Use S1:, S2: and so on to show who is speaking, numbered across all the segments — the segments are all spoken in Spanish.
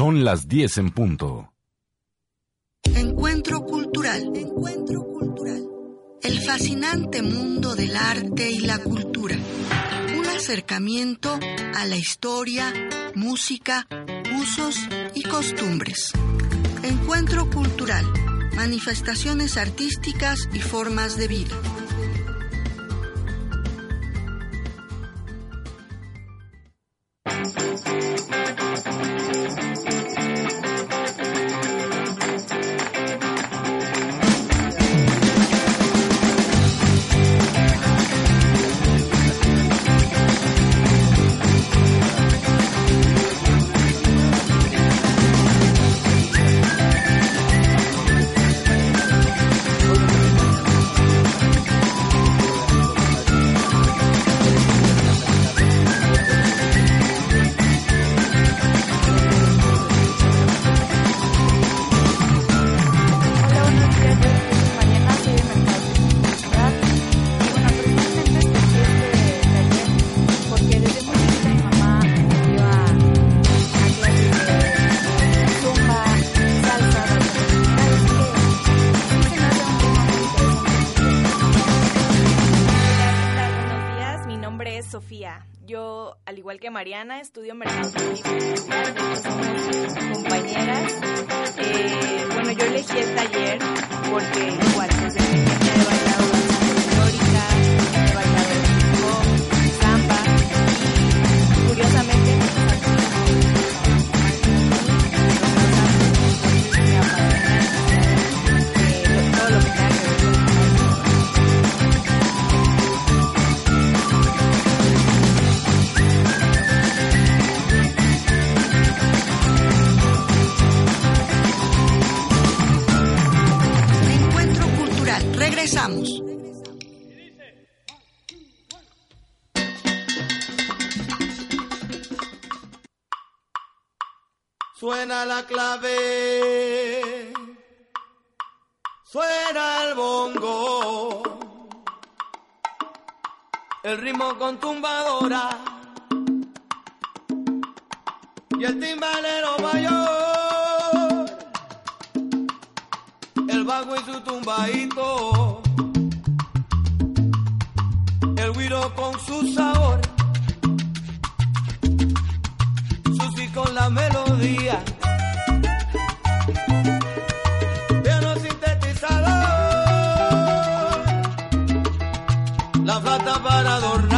S1: Son las 10 en punto.
S2: Encuentro cultural. Encuentro cultural. El fascinante mundo del arte y la cultura. Un acercamiento a la historia, música, usos y costumbres. Encuentro cultural. Manifestaciones artísticas y formas de vida.
S3: Mariana, estudio mercadotecnia
S4: Suena la clave, suena el bongo, el ritmo con tumbadora. Y el timbalero mayor, el bajo y su tumbadito, el guiro con su sabor con la melodía. Piano sintetizador, la flauta para adornarle,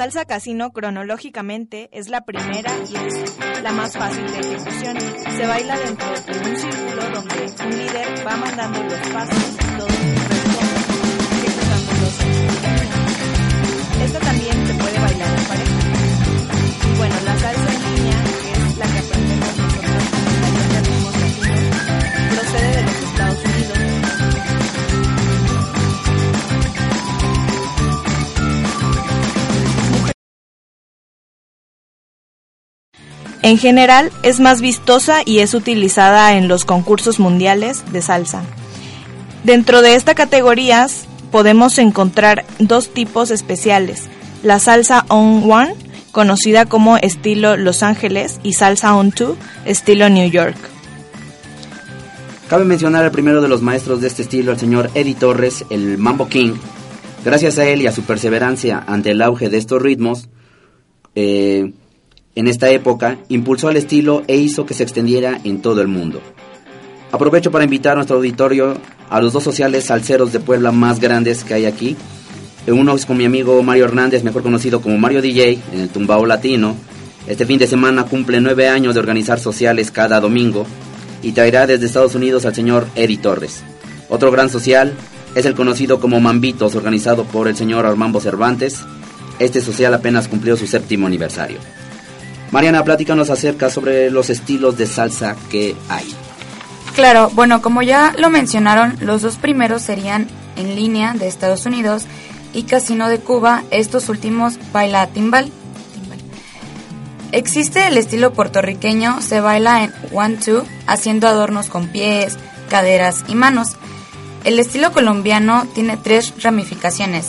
S4: salsa
S3: casino cronológicamente es la primera y la más fácil de ejecución. Se baila dentro de un círculo donde un líder va mandando los pasos y todos responden ejecutándolos en. Esta también se puede bailar en pareja. Y bueno, la salsa en línea, En general es más vistosa y es utilizada en los concursos mundiales de salsa. Dentro de esta categoría podemos encontrar dos tipos especiales, la salsa on one, conocida como estilo Los Ángeles, y salsa on two, estilo New York.
S5: Cabe mencionar al primero de los maestros de este estilo, el señor Eddie Torres, el Mambo King. Gracias a él y a su perseverancia ante el auge de estos ritmos, eh, en esta época, impulsó el estilo e hizo que se extendiera en todo el mundo. Aprovecho para invitar a nuestro auditorio a los dos sociales salseros de Puebla más grandes que hay aquí. Uno es con mi amigo Mario Hernández, mejor conocido como Mario DJ, en el Tumbao Latino. Este fin de semana cumple nueve años de organizar sociales cada domingo y traerá desde Estados Unidos al señor Eddie Torres. Otro gran social es el conocido como Mambitos, organizado por el señor Armando Cervantes. Este social apenas cumplió su séptimo aniversario. Mariana, platícanos acerca sobre los estilos de salsa que hay.
S6: Claro, bueno, como ya lo mencionaron, los dos primeros serían en línea de Estados Unidos y Casino de Cuba, estos últimos baila timbal. timbal. Existe el estilo puertorriqueño, se baila en one-two, haciendo adornos con pies, caderas y manos. El estilo colombiano tiene tres ramificaciones.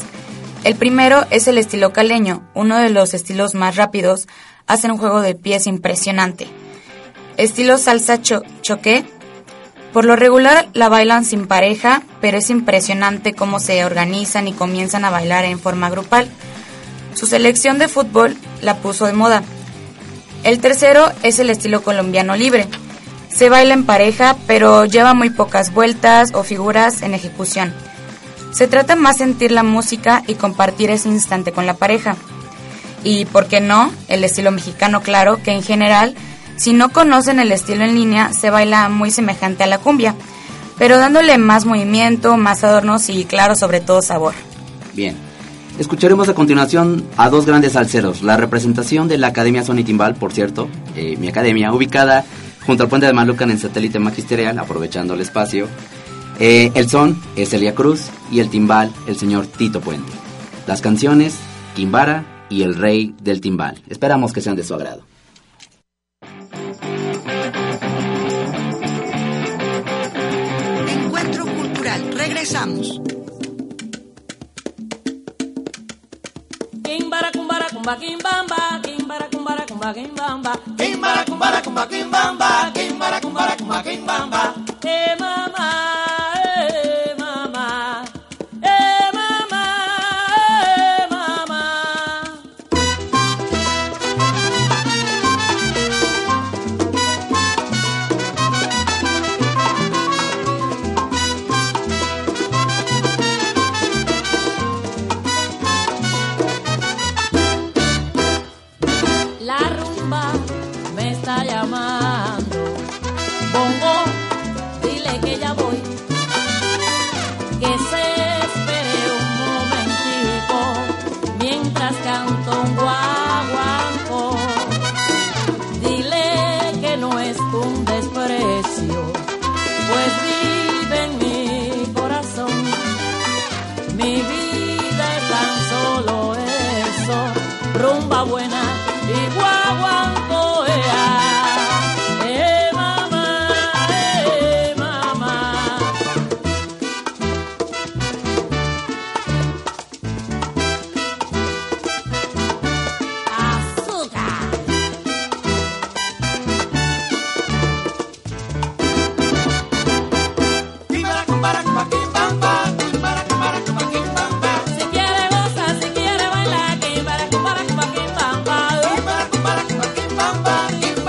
S6: El primero es el estilo caleño, uno de los estilos más rápidos, hacen un juego de pies impresionante. Estilo salsa cho choque, por lo regular la bailan sin pareja, pero es impresionante cómo se organizan y comienzan a bailar en forma grupal. Su selección de fútbol la puso de moda. El tercero es el estilo colombiano libre. Se baila en pareja, pero lleva muy pocas vueltas o figuras en ejecución. Se trata más sentir la música y compartir ese instante con la pareja. Y, ¿por qué no? El estilo mexicano, claro, que en general si no conocen el estilo en línea, se baila muy semejante a la cumbia, pero dándole más movimiento, más adornos y, claro, sobre todo sabor.
S5: Bien. Escucharemos a continuación a dos grandes salseros. La representación de la Academia Sony Timbal, por cierto, eh, mi academia, ubicada junto al puente de Malucan en satélite magisterial, aprovechando el espacio. Eh, el son es Elia Cruz y el timbal, el señor Tito Puente. Las canciones, Quimbara y el rey del timbal. Esperamos que sean de su agrado.
S2: Encuentro Cultural. Regresamos.
S7: Kimbara kumbara kumba kimbamba, kimbara kumbara kumba kimbamba,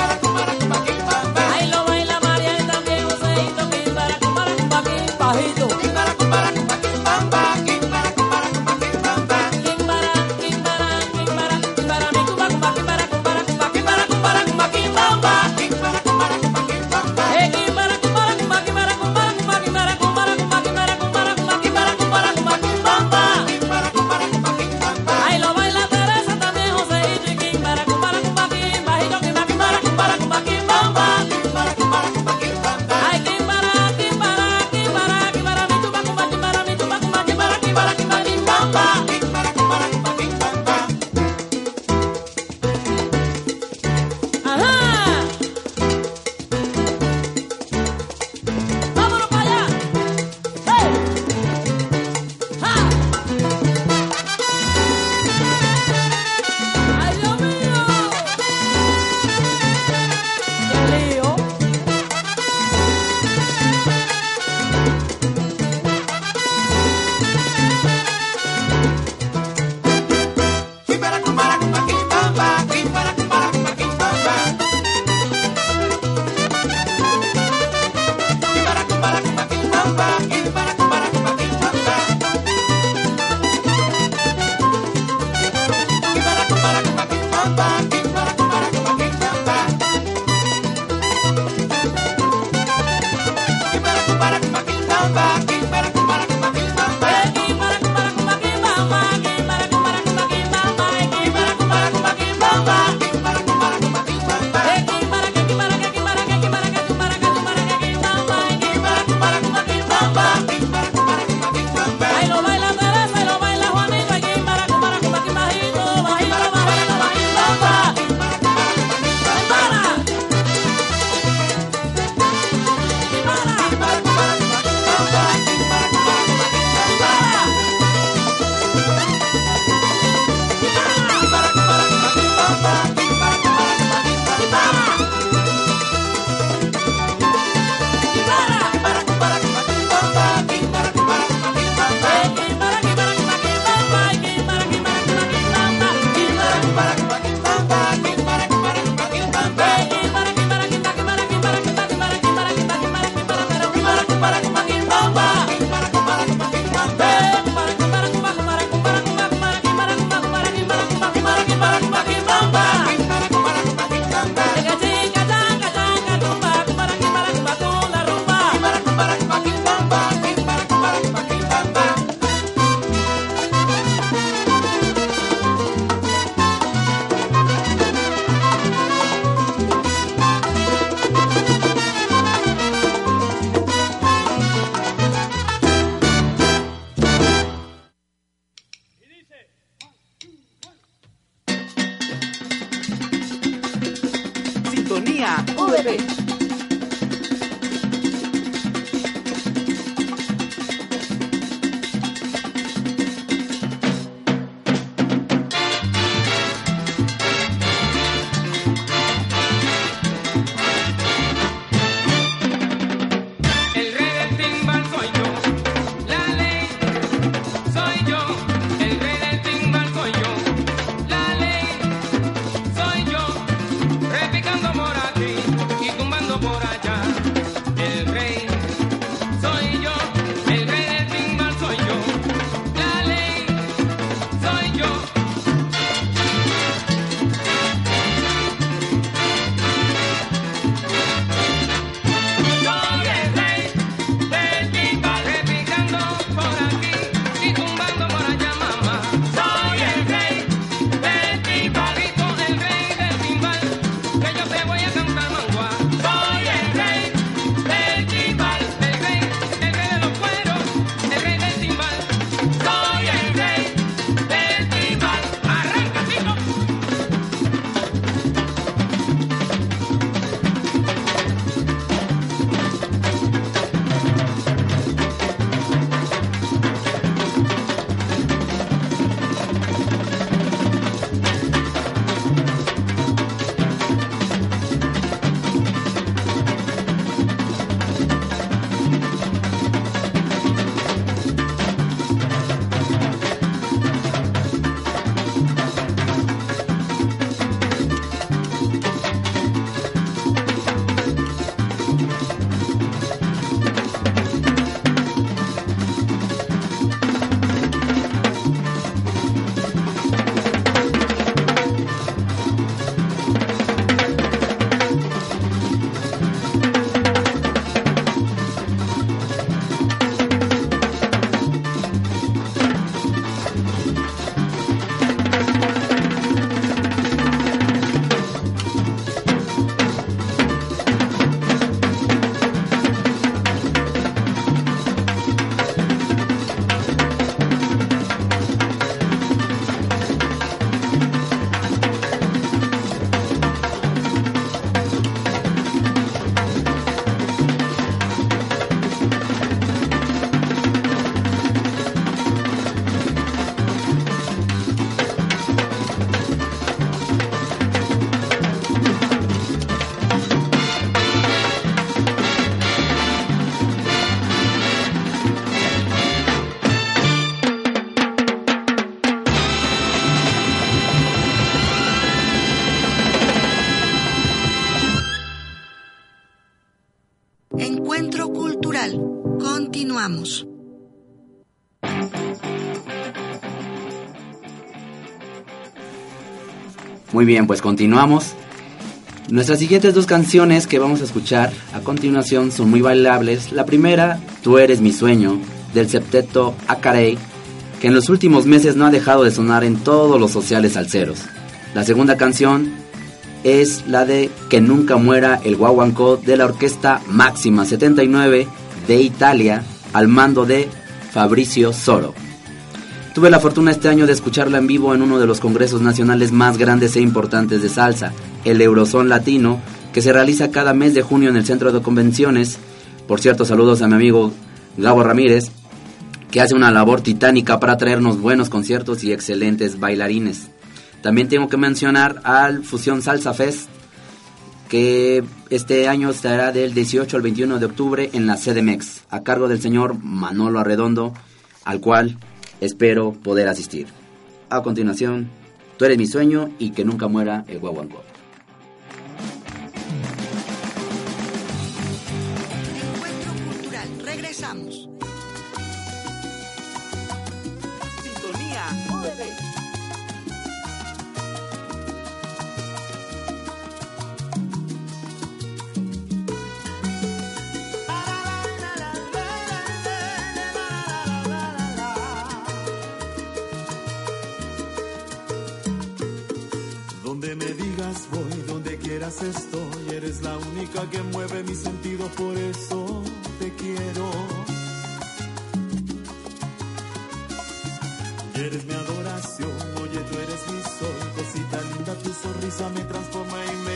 S7: Ahí
S5: Muy bien, pues continuamos. Nuestras siguientes dos canciones que vamos a escuchar a continuación son muy bailables. La primera, Tú eres mi sueño, del septeto Acarey, que en los últimos meses no ha dejado de sonar en todos los sociales alceros. La segunda canción es la de Que nunca muera el guaguancó de la orquesta Máxima 79 de Italia al mando de Fabricio Soro. Tuve la fortuna este año de escucharla en vivo en uno de los congresos nacionales más grandes e importantes de salsa, el Eurozón Latino, que se realiza cada mes de junio en el Centro de Convenciones. Por cierto, saludos a mi amigo Gabo Ramírez, que hace una labor titánica para traernos buenos conciertos y excelentes bailarines. También tengo que mencionar al Fusión Salsa Fest, que este año estará del 18 al 21 de octubre en la CDMX, a cargo del señor Manolo Arredondo, al cual espero poder asistir. A continuación, Tú eres mi sueño y que nunca muera el guaguancó.
S8: Estoy, eres la única que mueve mis sentidos, por eso te quiero. Y Eres mi adoración, oye tú eres mi sol, cosita linda, tu sonrisa me transforma y me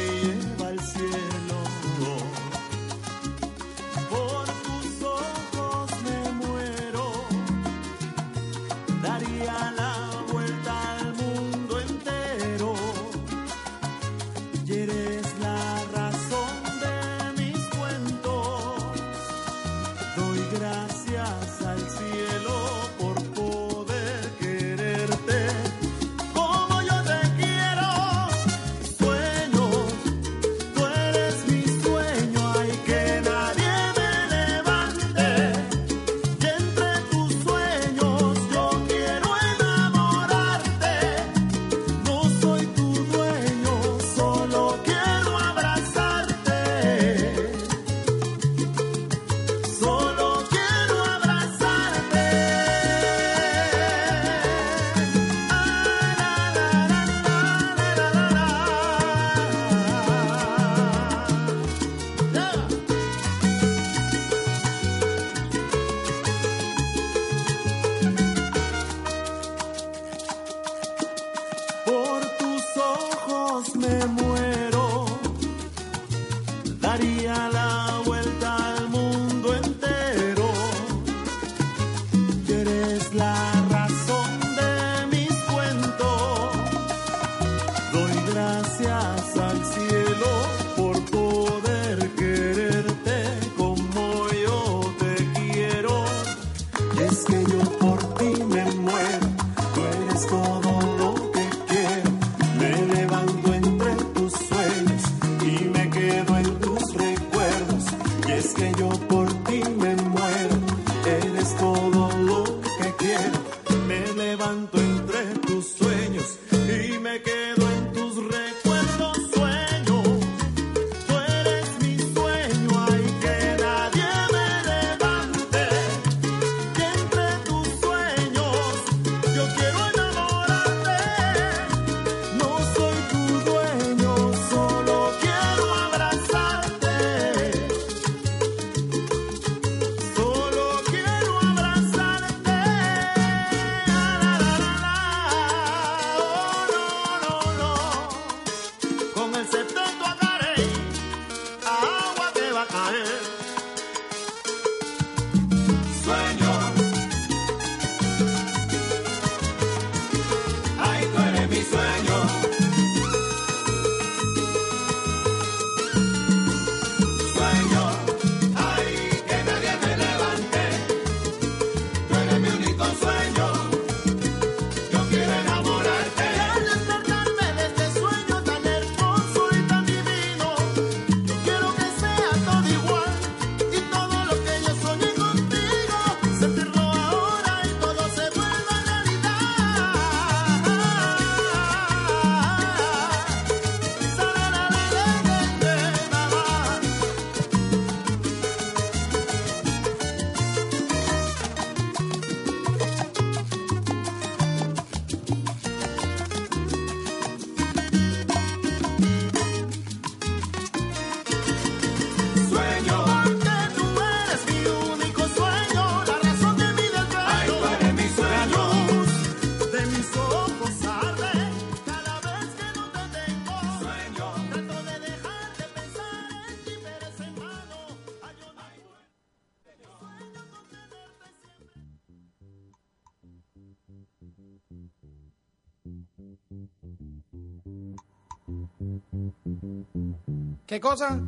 S9: ¿Qué cosa?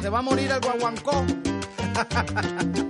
S9: ¿Se va a morir el guanguancó?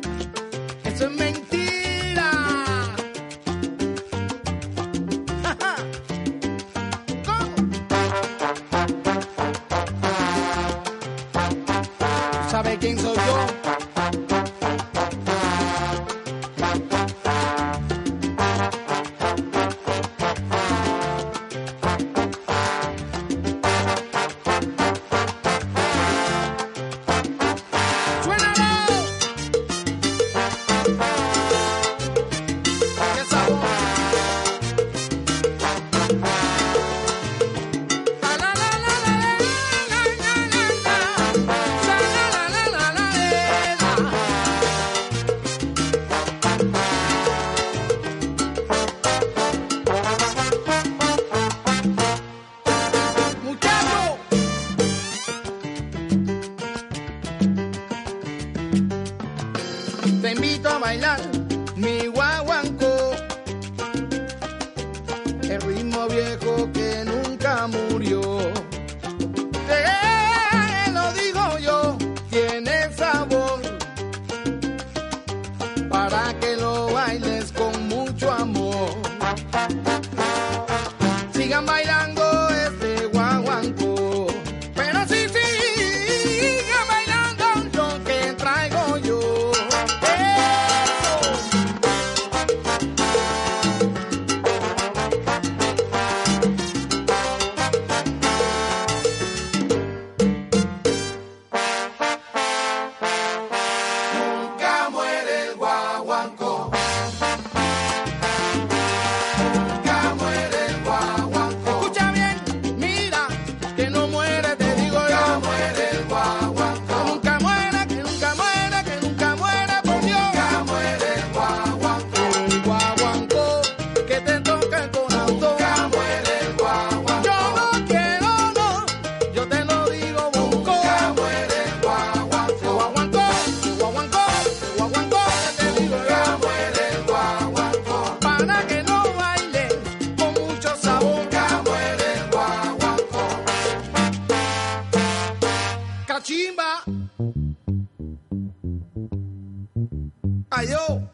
S9: Ayo.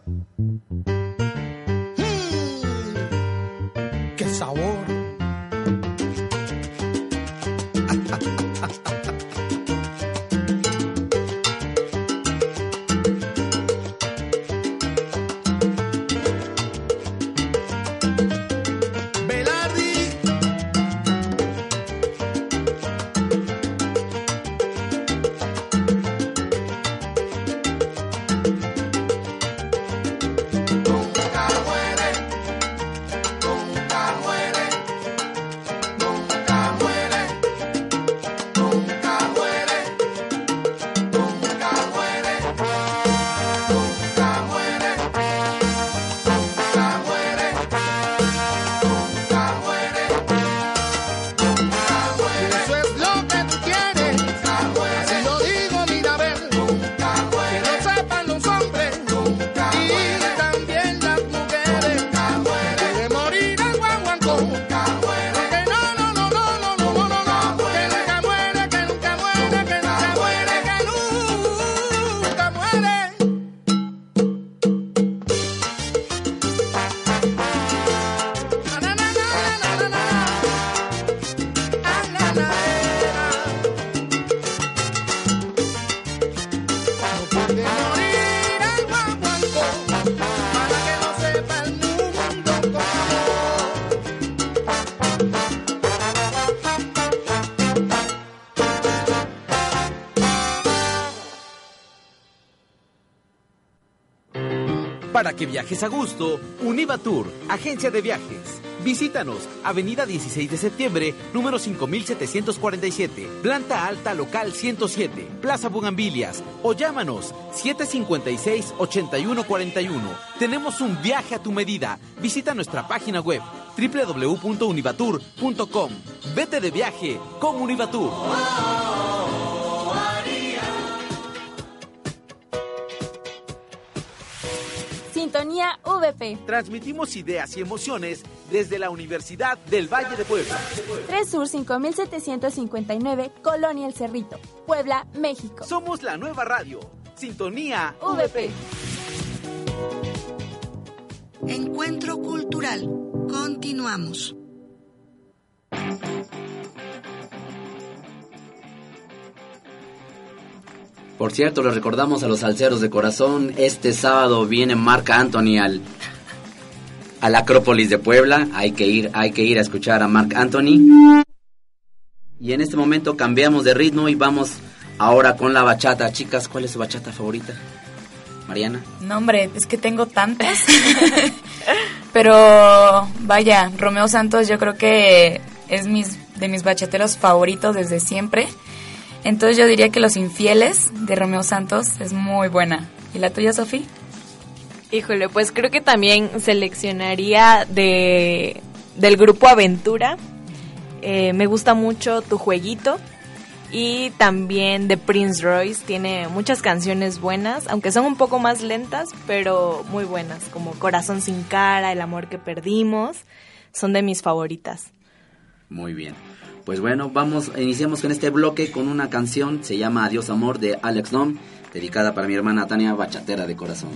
S10: viajes a gusto, Univa Tour, agencia de viajes. Visítanos, Avenida 16 de septiembre, número 5747, planta alta local 107, Plaza Bugambilias, o llámanos 756-8141. Tenemos un viaje a tu medida. Visita nuestra página web www.univatur.com. Vete de viaje con Univatur.
S11: Sintonía VP.
S10: Transmitimos ideas y emociones desde la Universidad del Valle de Puebla.
S11: 3 Sur 5759, Colonia El Cerrito, Puebla, México.
S10: Somos la nueva radio. Sintonía
S11: VP.
S2: Encuentro Cultural. Continuamos.
S5: Por cierto, les recordamos a los salseros de corazón, este sábado viene Marc Anthony al, a la Acrópolis de Puebla. Hay que ir, hay que ir a escuchar a Marc Anthony. Y en este momento cambiamos de ritmo y vamos ahora con la bachata. Chicas, ¿cuál es su bachata favorita? Mariana.
S6: No, hombre, es que tengo tantas. Pero vaya, Romeo Santos yo creo que es mis, de mis bachateros favoritos desde siempre. Entonces yo diría que Los Infieles de Romeo Santos es muy buena. ¿Y la tuya, Sofía?
S3: Híjole, pues creo que también seleccionaría de del grupo Aventura. Eh, me gusta mucho Tu Jueguito. Y también de Prince Royce. Tiene muchas canciones buenas, aunque son un poco más lentas, pero muy buenas. Como Corazón sin cara, El amor que perdimos. Son de mis favoritas.
S5: Muy bien. Pues bueno, vamos, iniciamos con este bloque con una canción, se llama Adiós Amor de Alex Dom, dedicada para mi hermana Tania Bachatera de corazón.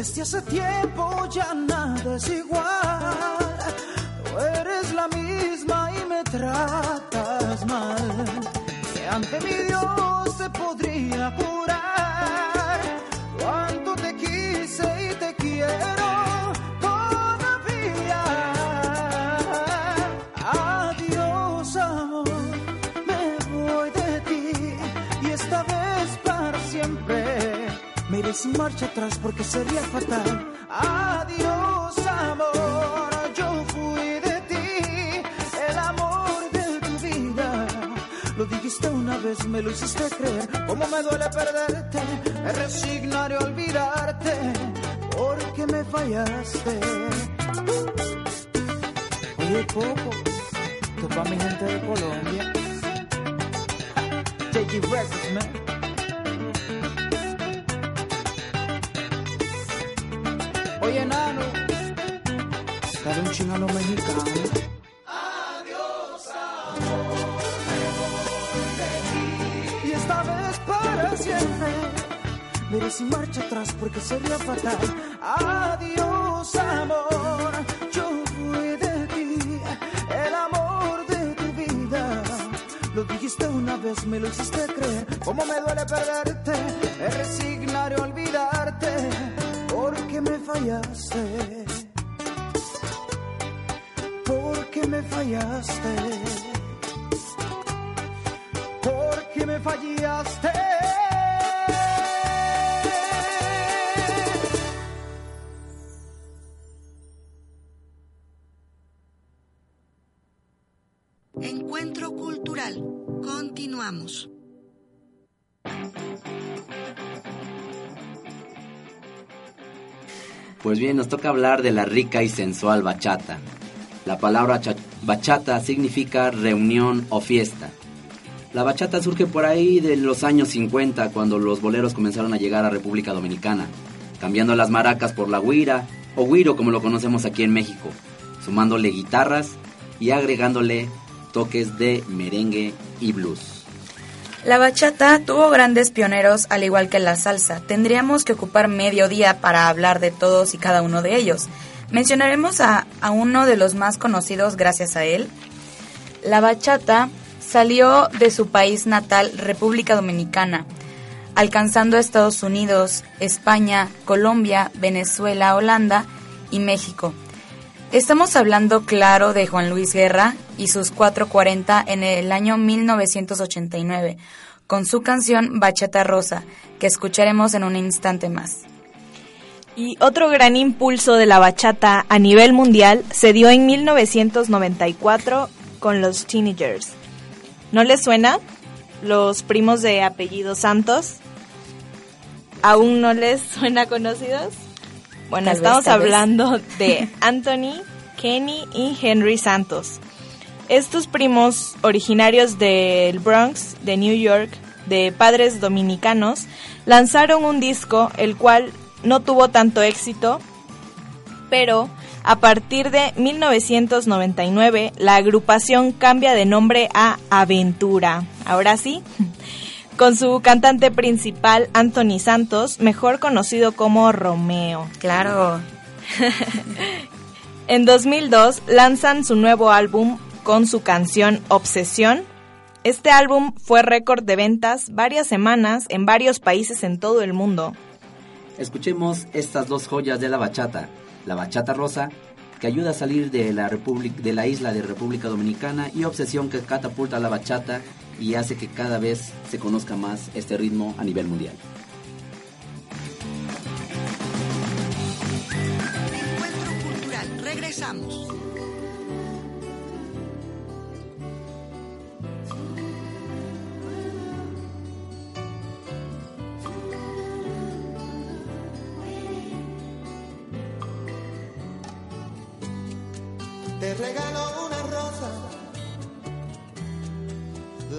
S12: Desde hace tiempo ya nada es igual. No eres la misma y me tratas mal. Que ante mi Dios te podría jurar Iré sin marcha atrás porque sería fatal. Adiós, amor, yo fui de ti, el amor de tu vida. Lo dijiste una vez, me lo hiciste creer. Cómo me duele perderte, me resignaré a olvidarte, porque me fallaste. Oye, esto es para mi gente de Colombia. JG Records, man. Marcha atrás porque sería fatal. Adiós, amor, yo fui de ti, el amor de tu vida. Lo dijiste una vez, me lo hiciste creer. Cómo me duele perderte, me resignaré a olvidarte, porque me fallaste. Porque me fallaste.
S5: Pues bien, nos toca hablar de la rica y sensual bachata. La palabra cha- bachata significa reunión o fiesta. La bachata surge por ahí de los años 50 cuando los boleros comenzaron a llegar a República Dominicana, cambiando las maracas por la guira o guiro como lo conocemos aquí en México, sumándole guitarras y agregándole toques de merengue y blues.
S6: La bachata tuvo grandes pioneros al igual que la salsa. Tendríamos que ocupar medio día para hablar de todos y cada uno de ellos. Mencionaremos a, a uno de los más conocidos gracias a él. La bachata salió de su país natal, República Dominicana, alcanzando Estados Unidos, España, Colombia, Venezuela, Holanda y México. Estamos hablando, claro, de Juan Luis Guerra y sus 440 en el año 1989, con su canción Bachata Rosa, que escucharemos en un instante más.
S3: Y otro gran impulso de la bachata a nivel mundial se dio en 1994 con los Teenagers. ¿No les suena? Los primos de apellido Santos. ¿Aún no les suena conocidos? Bueno,
S6: Tal
S3: estamos
S6: vez.
S3: hablando de Anthony, Kenny y Henry Santos. Estos primos originarios del Bronx, de New York, de padres dominicanos, lanzaron un disco el cual no tuvo tanto éxito, pero a partir de 1999 la agrupación cambia de nombre a Aventura. Ahora sí, con su cantante principal Anthony Santos, mejor conocido como Romeo.
S6: Claro,
S3: En 2002 lanzan su nuevo álbum con su canción Obsesión. Este álbum fue récord de ventas varias semanas en varios países en todo el mundo.
S5: Escuchemos estas dos joyas de la bachata, la bachata rosa, que ayuda a salir de la, Republic- de la isla de República Dominicana, y obsesión que catapulta la bachata y hace que cada vez se conozca más este ritmo a nivel mundial.
S2: Encuentro Cultural. Regresamos.
S13: Te regalo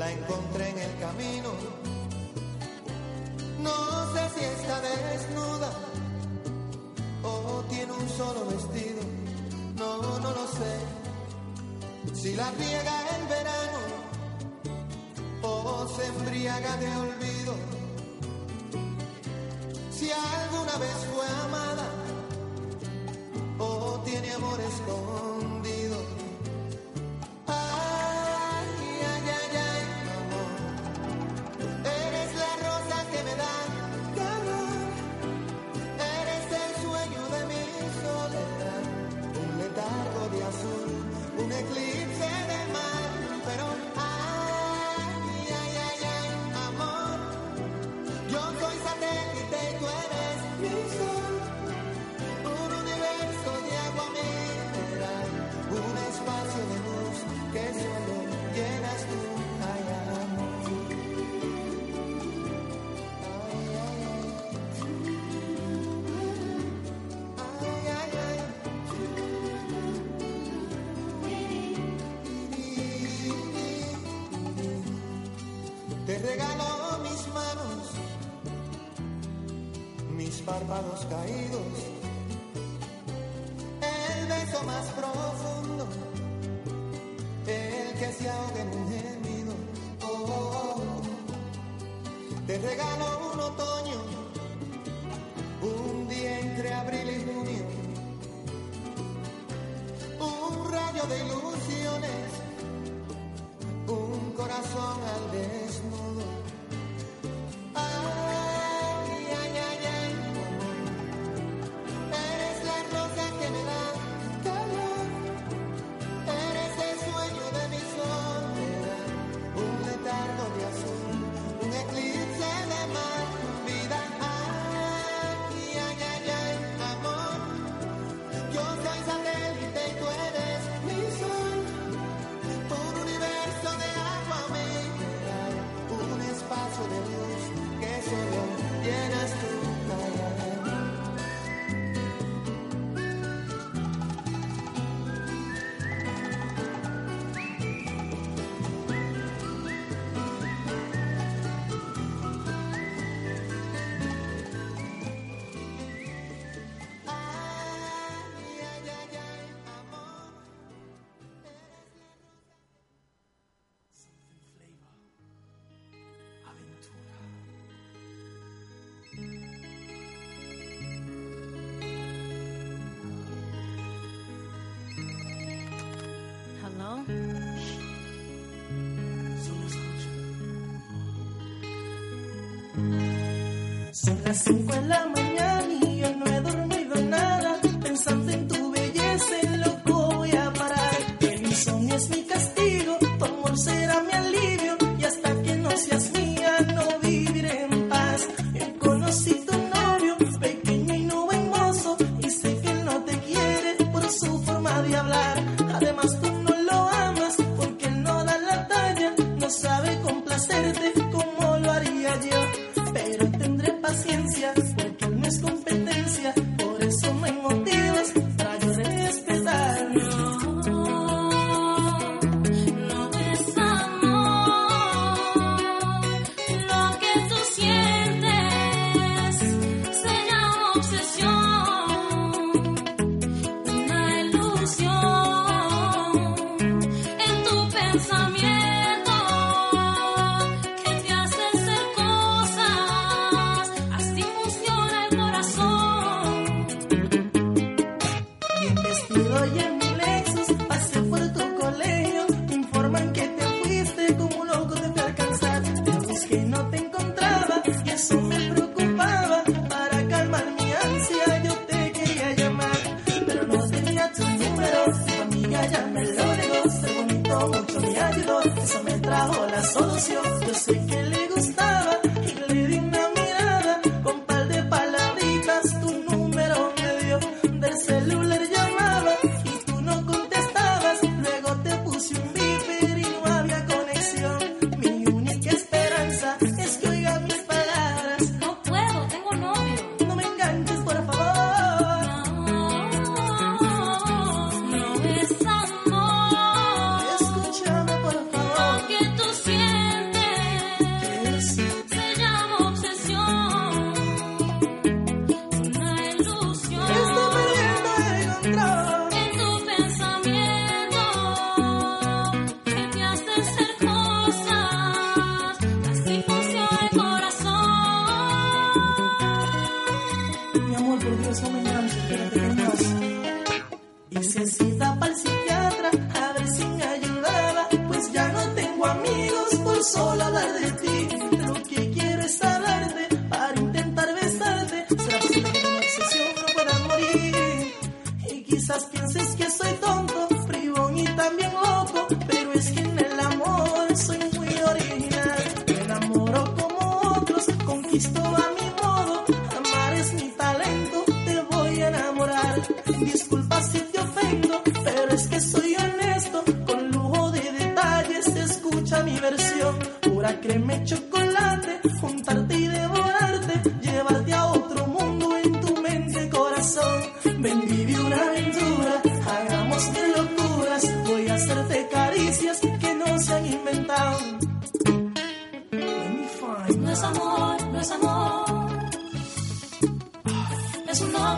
S13: la encontré en el camino. No sé si está desnuda o tiene un solo vestido. No, no lo sé. Si la riega el verano o se embriaga de olvido. Si alguna vez fue amada o tiene amor escondido. Ay, un
S14: Son las 5 de la mañana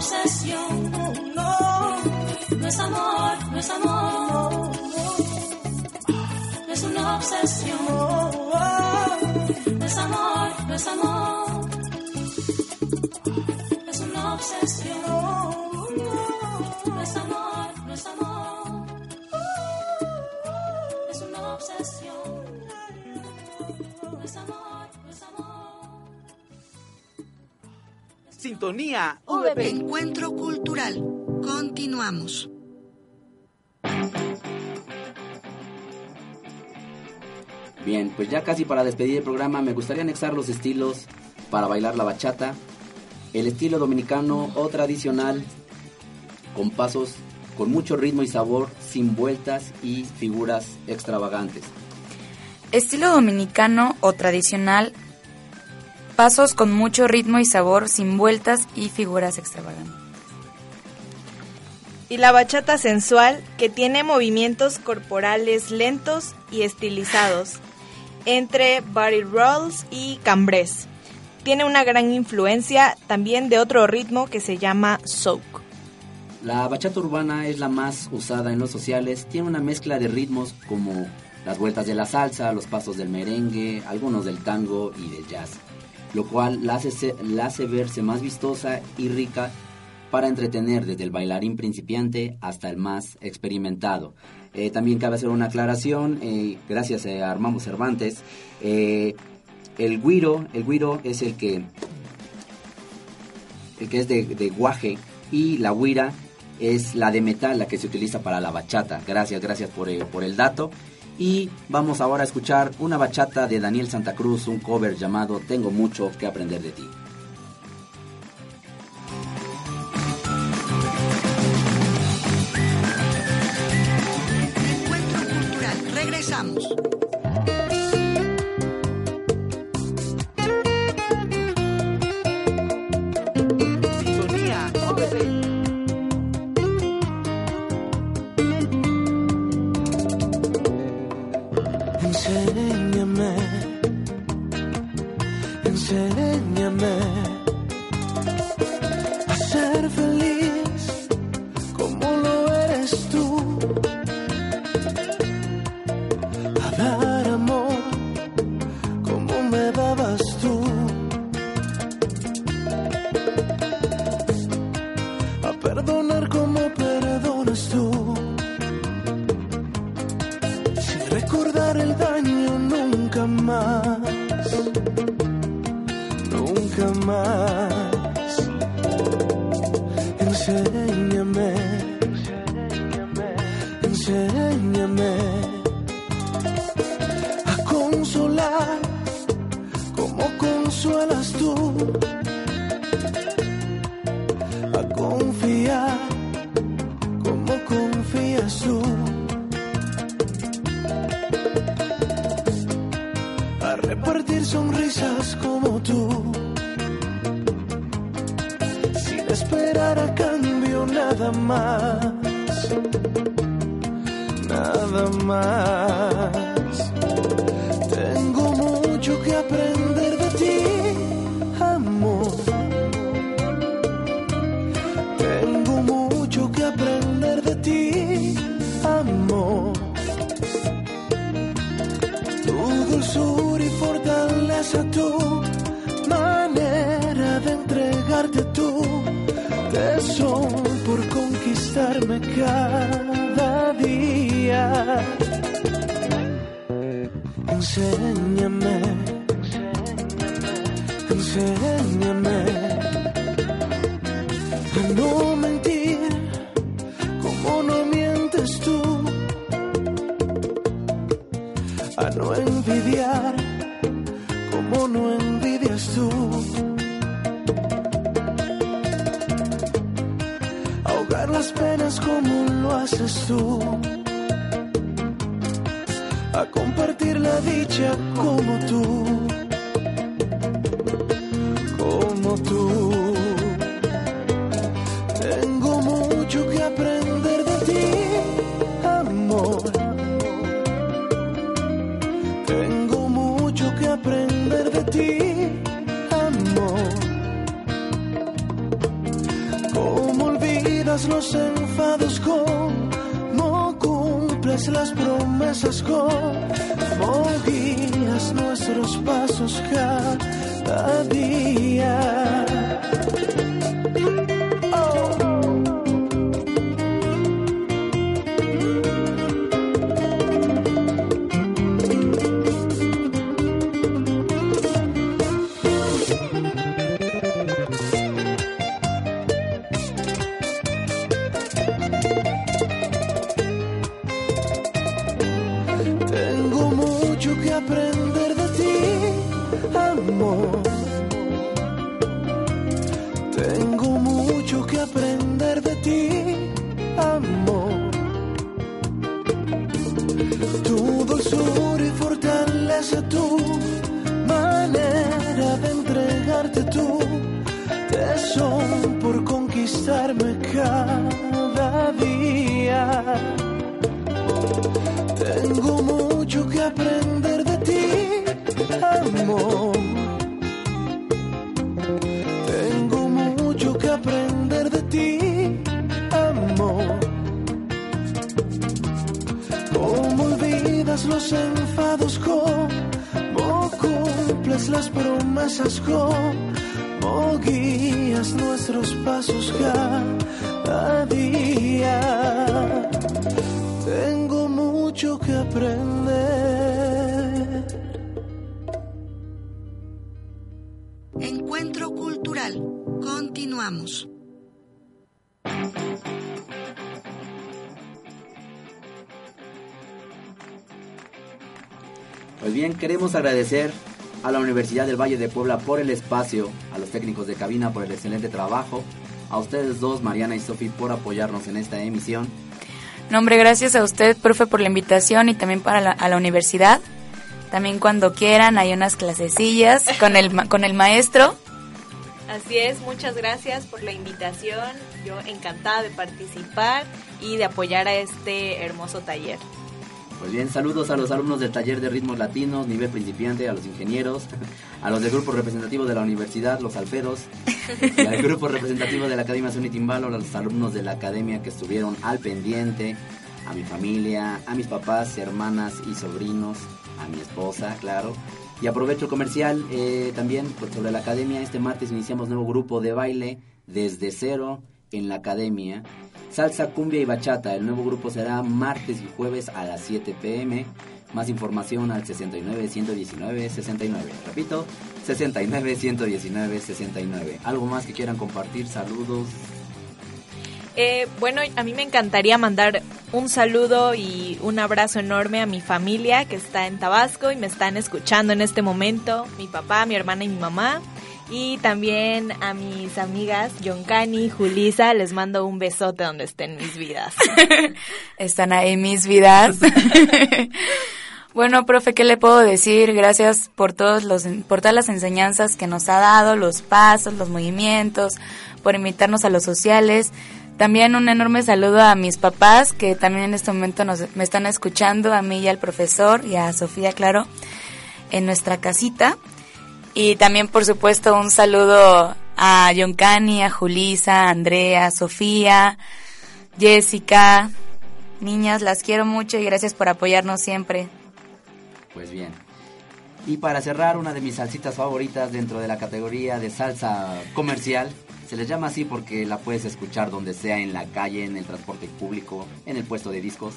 S15: obsesión.
S14: no, No es
S15: amor,
S14: no es amor, es una
S15: obsesión.
S14: no,
S15: No es amor, no es amor, es una obsesión.
S10: Sintonía
S12: Encuentro cultural. Continuamos.
S5: Bien, pues ya casi para despedir el programa me gustaría anexar los estilos para bailar la bachata. El estilo dominicano o tradicional, con pasos con mucho ritmo y sabor, sin vueltas y figuras extravagantes.
S6: Estilo dominicano o tradicional, pasos con mucho ritmo y sabor, sin vueltas y figuras extravagantes.
S3: Y la bachata sensual, que tiene movimientos corporales lentos y estilizados, entre body rolls y cambrés. Tiene una gran influencia también de otro ritmo que se llama souk.
S5: La bachata urbana es la más usada en los sociales, tiene una mezcla de ritmos como las vueltas de la salsa, los pasos del merengue, algunos del tango y del jazz, lo cual la hace, verse más vistosa y rica para entretener desde el bailarín principiante hasta el más experimentado. Eh, también cabe hacer una aclaración, eh, gracias eh, a Armando Cervantes, el guiro, el guiro es el que, el que es de, guaje y la guira es la de metal, la que se utiliza para la bachata. Gracias, gracias por el dato. Y vamos ahora a escuchar una bachata de Daniel Santa Cruz, un cover llamado Tengo mucho que aprender de ti.
S14: mucho que aprender de ti, amor. Tengo mucho que aprender de ti, amor. Tu dulzura y fortaleza, tu manera de entregarte tu tesón por conquistarme cada día.
S12: Enséñame Sitting
S5: in your mouth. Agradecer a la Universidad del Valle de Puebla por el espacio, a los técnicos de cabina por el excelente trabajo, a ustedes dos, Mariana y Sofi, por apoyarnos en esta emisión.
S6: No, hombre, gracias a usted, profe, por la invitación y también para la, a la universidad. También cuando quieran hay unas clasecillas con el, con el maestro.
S3: Así es, muchas gracias por la invitación. Yo encantada de participar y de apoyar a este hermoso taller.
S5: Pues bien, saludos a los alumnos del taller de ritmos latinos, nivel principiante, a los ingenieros, a los del grupo representativo de la universidad, los alferos, y al grupo representativo de la Academia Sony Timbalo, a los alumnos de la academia que estuvieron al pendiente, a mi familia, a mis papás, hermanas y sobrinos, a mi esposa, claro. Y aprovecho el comercial eh, también pues, sobre la academia. Este martes iniciamos nuevo grupo de baile desde cero en la academia. Salsa, cumbia y bachata. El nuevo grupo será martes y jueves a las 7 pm. Más información al 69 119 69. Repito, 69 119 69. ¿Algo más que quieran compartir? Saludos.
S3: Eh, bueno, a mí me encantaría mandar un saludo y un abrazo enorme a mi familia que está en Tabasco y me están escuchando en este momento, mi papá, mi hermana y mi mamá. Y también a mis amigas Yoncani, Julisa, les mando un besote donde estén mis vidas.
S6: Están ahí mis vidas. bueno, profe, ¿qué le puedo decir? Gracias por todos los por todas las enseñanzas que nos ha dado, los pasos, los movimientos, por invitarnos a los sociales. También un enorme saludo a mis papás que también en este momento nos, me están escuchando, a mí y al profesor y a Sofía, claro, en nuestra casita. Y también, por supuesto, un saludo a Yoncani, a Julisa, a Andrea, a Sofía, Jessica. Niñas, las quiero mucho y gracias por apoyarnos siempre.
S5: Pues bien. Y para cerrar, una de mis salsitas favoritas dentro de la categoría de salsa comercial. Se les llama así porque la puedes escuchar donde sea, en la calle, en el transporte público, en el puesto de discos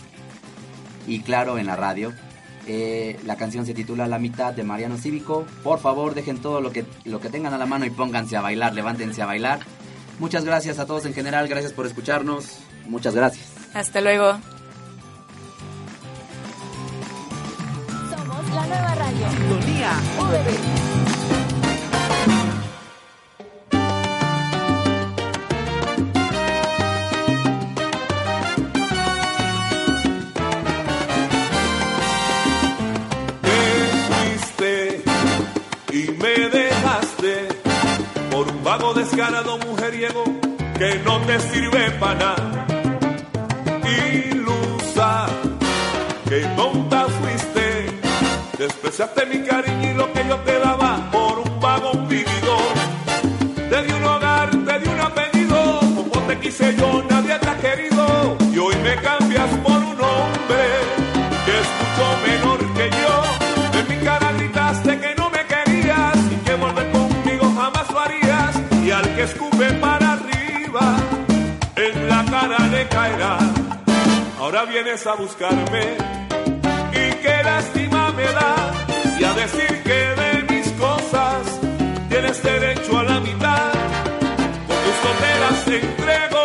S5: y claro, en la radio. Eh, la canción se titula La mitad de Mariano Cívico. Por favor, dejen todo lo que, lo que tengan a la mano y pónganse a bailar, levántense a bailar. Muchas gracias a todos en general, gracias por escucharnos. Muchas gracias.
S6: Hasta luego.
S15: Somos la nueva radio.
S8: Descarado mujeriego que no te sirve para nada. Ilusa, que tonta fuiste, despreciaste mi cariño y lo que yo te daba por un vago vividor. Te di un hogar, te di un apellido, como te quise yo, nadie para arriba, en la cara le caerá. Ahora vienes a buscarme y qué lástima me da y a decir que de mis cosas tienes derecho a la mitad. Con gusto te entrego,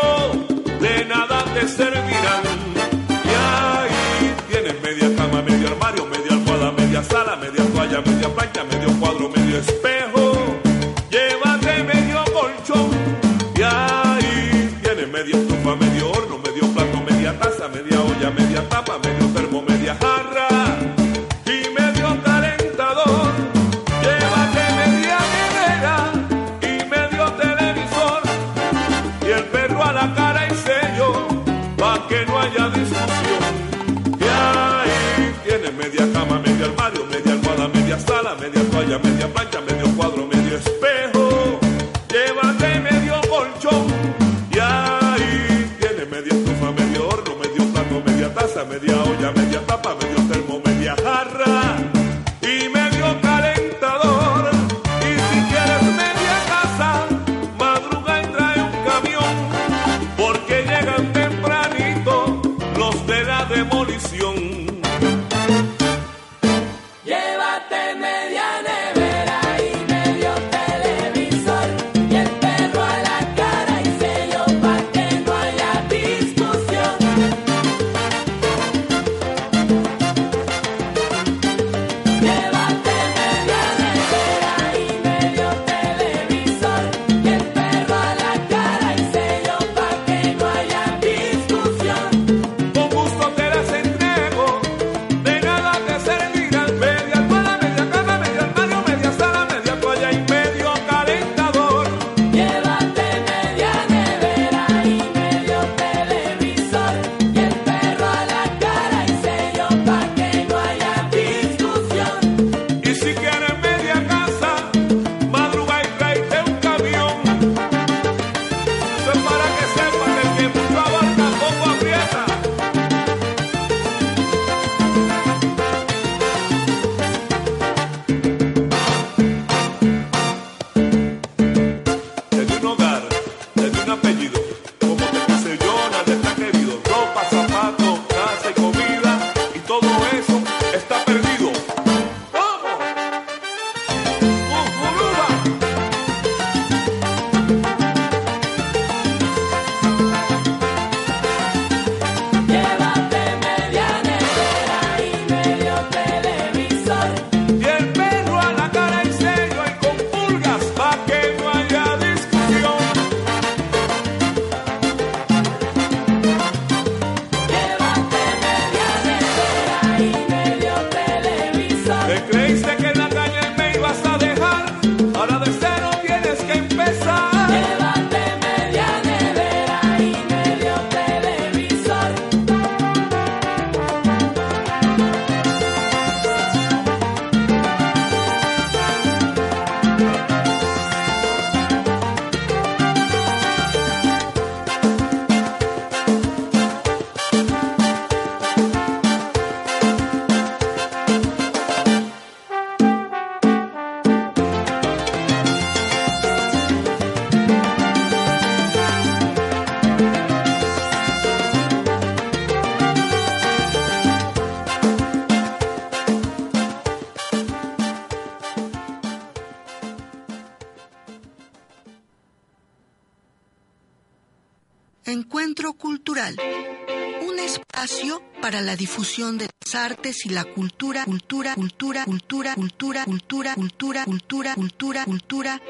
S2: de las artes y la cultura, cultura, cultura, cultura, cultura, cultura, cultura, cultura, cultura, cultura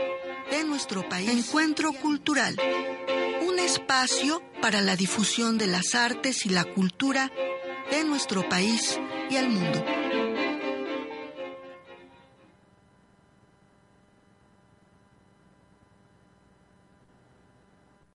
S2: de nuestro país. Encuentro Cultural. Un espacio para la difusión de las artes y la cultura de nuestro país y el mundo.